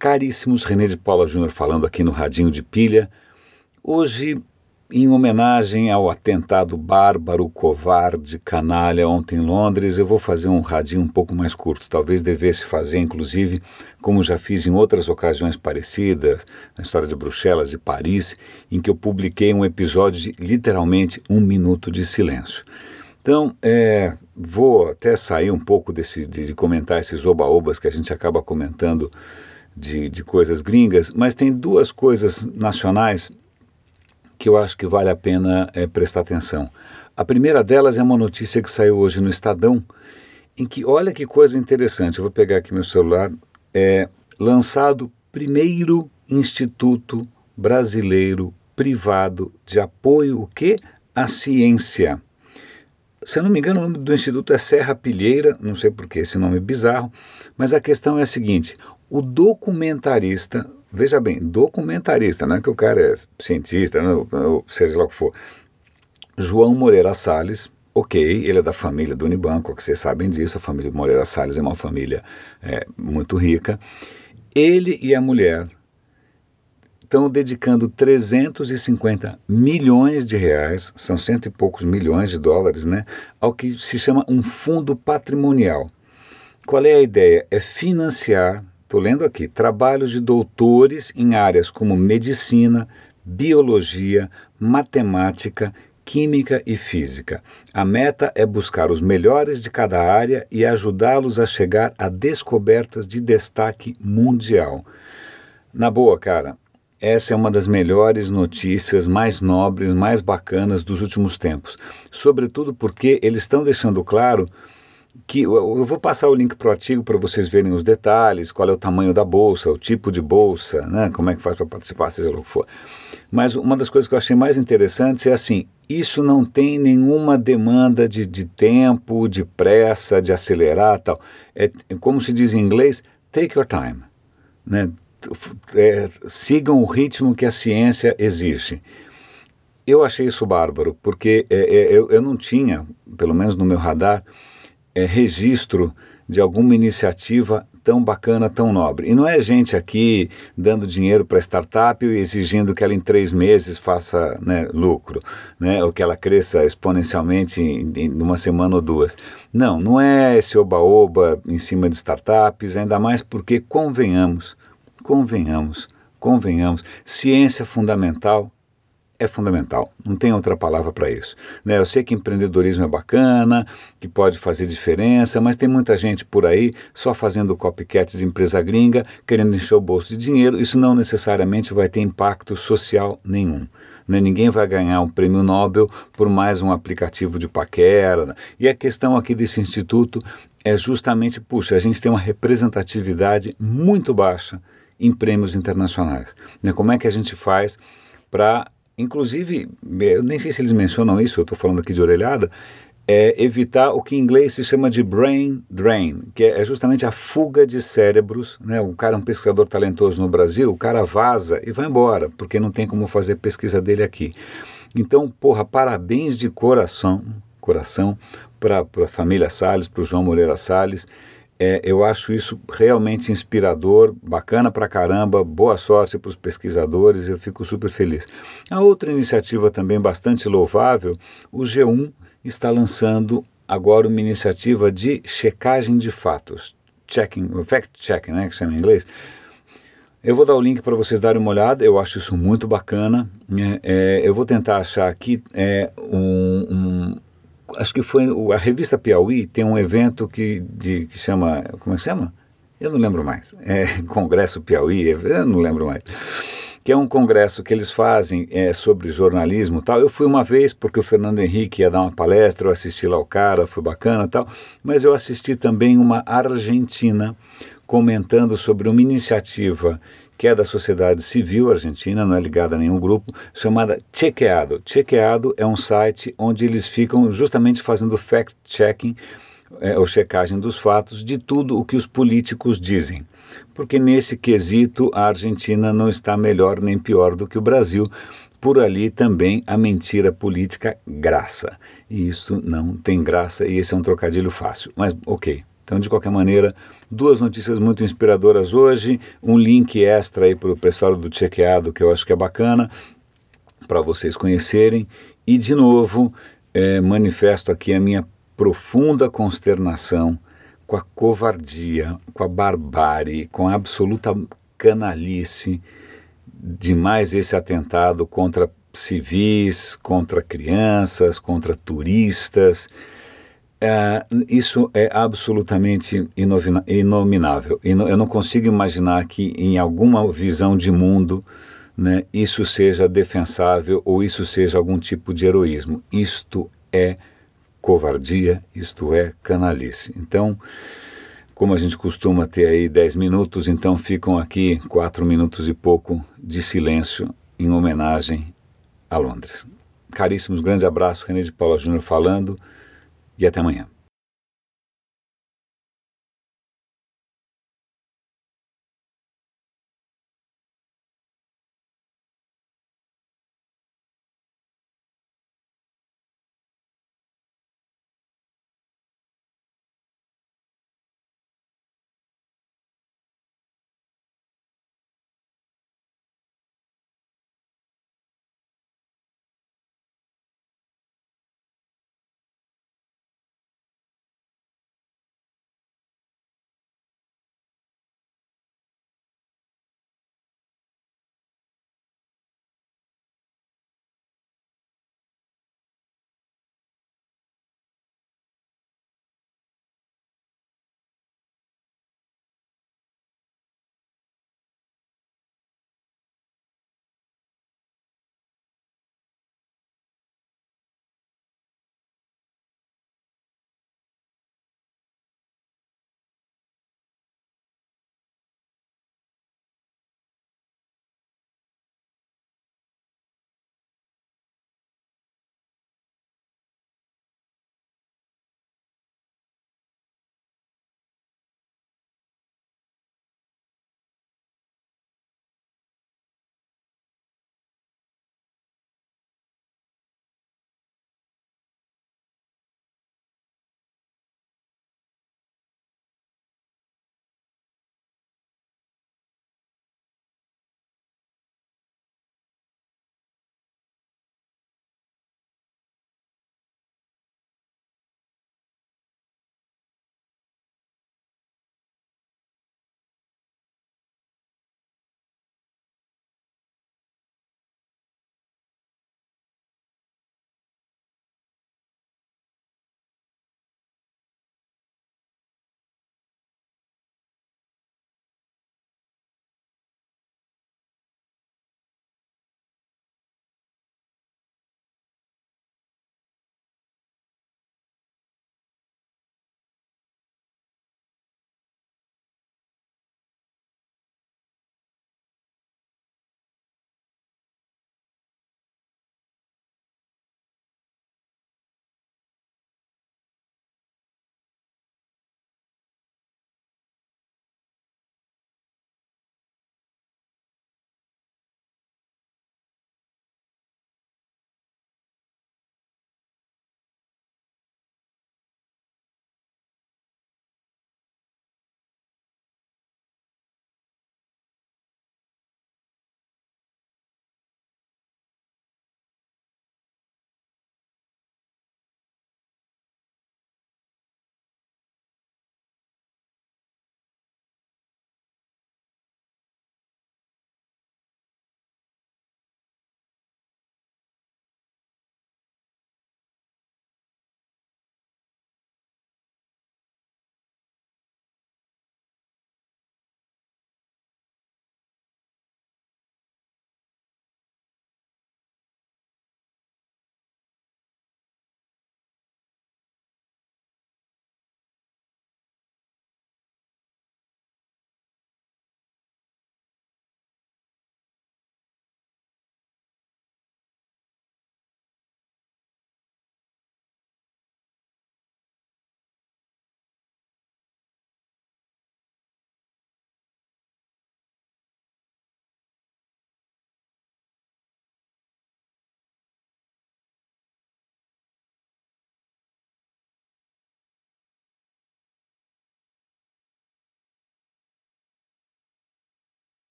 caríssimos, René de Paula Júnior falando aqui no Radinho de Pilha. Hoje, em homenagem ao atentado bárbaro, covarde, canalha ontem em Londres, eu vou fazer um radinho um pouco mais curto. Talvez devesse fazer, inclusive, como já fiz em outras ocasiões parecidas, na história de Bruxelas, de Paris, em que eu publiquei um episódio de literalmente um minuto de silêncio. Então, é, vou até sair um pouco desse, de, de comentar esses oba-obas que a gente acaba comentando de, de coisas gringas, mas tem duas coisas nacionais que eu acho que vale a pena é, prestar atenção. A primeira delas é uma notícia que saiu hoje no Estadão, em que, olha que coisa interessante, eu vou pegar aqui meu celular, é lançado primeiro Instituto Brasileiro Privado de Apoio o quê? à Ciência se eu não me engano, o nome do instituto é Serra Pilheira, não sei por que esse nome é bizarro, mas a questão é a seguinte: o documentarista, veja bem, documentarista, não é que o cara é cientista, não, ou seja lá o que for, João Moreira Salles, ok, ele é da família do Unibanco, que vocês sabem disso, a família Moreira Salles é uma família é, muito rica. Ele e a mulher estão dedicando 350 milhões de reais, são cento e poucos milhões de dólares, né, ao que se chama um fundo patrimonial. Qual é a ideia? É financiar, estou lendo aqui, trabalhos de doutores em áreas como medicina, biologia, matemática, química e física. A meta é buscar os melhores de cada área e ajudá-los a chegar a descobertas de destaque mundial. Na boa, cara, essa é uma das melhores notícias, mais nobres, mais bacanas dos últimos tempos. Sobretudo porque eles estão deixando claro que eu vou passar o link para o artigo para vocês verem os detalhes, qual é o tamanho da bolsa, o tipo de bolsa, né, como é que faz para participar, seja o que for. Mas uma das coisas que eu achei mais interessantes é assim, isso não tem nenhuma demanda de, de tempo, de pressa, de acelerar tal. É, como se diz em inglês, take your time. Né? é, sigam o ritmo que a ciência exige. Eu achei isso bárbaro, porque é, é, eu, eu, não tinha, pelo menos no meu radar, é, registro de alguma iniciativa tão bacana, tão nobre. E não é gente aqui dando dinheiro para startup e exigindo que ela em três meses faça né, lucro, né, ou que ela cresça exponencialmente em, em uma semana ou duas. Não, não é esse oba-oba em cima de startups, ainda mais porque, convenhamos, convenhamos, convenhamos, ciência fundamental é fundamental, não tem outra palavra para isso. Né? Eu sei que empreendedorismo é bacana, que pode fazer diferença, mas tem muita gente por aí só fazendo copycat de empresa gringa, querendo encher o bolso de dinheiro, isso não necessariamente vai ter impacto social nenhum. Né? Ninguém vai ganhar um prêmio Nobel por mais um aplicativo de paquera. E a questão aqui desse instituto é justamente, puxa, a gente tem uma representatividade muito baixa em prêmios internacionais. Né? Como é que a gente faz para, inclusive, eu nem sei se eles mencionam isso, eu estou falando aqui de orelhada, é evitar o que em inglês se chama de brain drain, que é justamente a fuga de cérebros. Né? O cara é um pesquisador talentoso no Brasil, o cara vaza e vai embora, porque não tem como fazer pesquisa dele aqui. Então, porra, parabéns de coração, coração para a família Salles, para o João Moreira Salles. É, eu acho isso realmente inspirador, bacana pra caramba, boa sorte para os pesquisadores, eu fico super feliz. A outra iniciativa também bastante louvável, o G1 está lançando agora uma iniciativa de checagem de fatos, checking, fact-checking, né, que chama em inglês. Eu vou dar o link para vocês darem uma olhada, eu acho isso muito bacana. É, é, eu vou tentar achar aqui é, um, um acho que foi a revista Piauí tem um evento que, de, que chama, como é que chama? Eu não lembro mais. É Congresso Piauí, eu não lembro mais. Que é um congresso que eles fazem é, sobre jornalismo tal. Eu fui uma vez porque o Fernando Henrique ia dar uma palestra, eu assisti lá o cara, foi bacana tal. Mas eu assisti também uma argentina comentando sobre uma iniciativa que é da sociedade civil argentina, não é ligada a nenhum grupo, chamada Chequeado. Chequeado é um site onde eles ficam justamente fazendo fact-checking, é, ou checagem dos fatos, de tudo o que os políticos dizem. Porque nesse quesito a Argentina não está melhor nem pior do que o Brasil. Por ali também a mentira política graça. E isso não tem graça, e esse é um trocadilho fácil. Mas ok, Então, de qualquer maneira, duas notícias muito inspiradoras hoje, um link extra aí para o pessoal do Chequeado, que eu acho que é bacana, para vocês conhecerem, e de novo, é, manifesto aqui a minha profunda consternação com a covardia, com a barbárie, com a absoluta canalice de mais esse atentado contra civis, contra crianças, contra turistas. É, isso é absolutamente inominável. Eu não consigo imaginar que em alguma visão de mundo né, isso seja defensável ou isso seja algum tipo de heroísmo. Isto é covardia, isto é canalice. Então, como a gente costuma ter aí 10 minutos, então ficam aqui quatro minutos e pouco de silêncio em homenagem a Londres. Caríssimos, grande abraço, René de Paula Júnior falando e até amanhã.